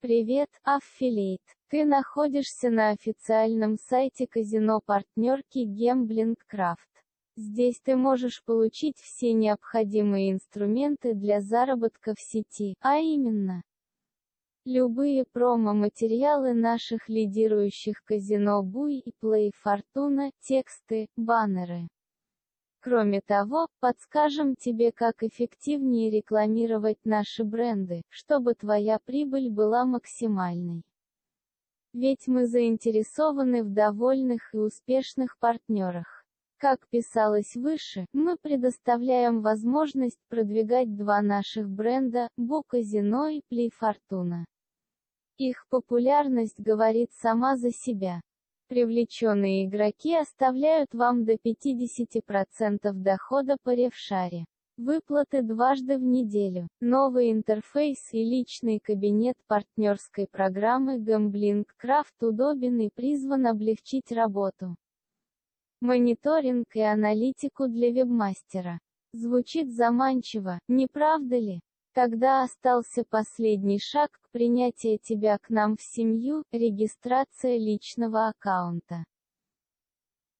Привет, Аффилейт. Ты находишься на официальном сайте казино-партнерки Gambling Craft. Здесь ты можешь получить все необходимые инструменты для заработка в сети, а именно любые промо-материалы наших лидирующих казино Буй и Play Fortuna, тексты, баннеры. Кроме того, подскажем тебе, как эффективнее рекламировать наши бренды, чтобы твоя прибыль была максимальной. Ведь мы заинтересованы в довольных и успешных партнерах. Как писалось выше, мы предоставляем возможность продвигать два наших бренда, Буказино и Плей Фортуна. Их популярность говорит сама за себя. Привлеченные игроки оставляют вам до 50% дохода по ревшаре. Выплаты дважды в неделю. Новый интерфейс и личный кабинет партнерской программы Gambling Craft удобен и призван облегчить работу. Мониторинг и аналитику для вебмастера. Звучит заманчиво, не правда ли? Тогда остался последний шаг к принятию тебя к нам в семью – регистрация личного аккаунта.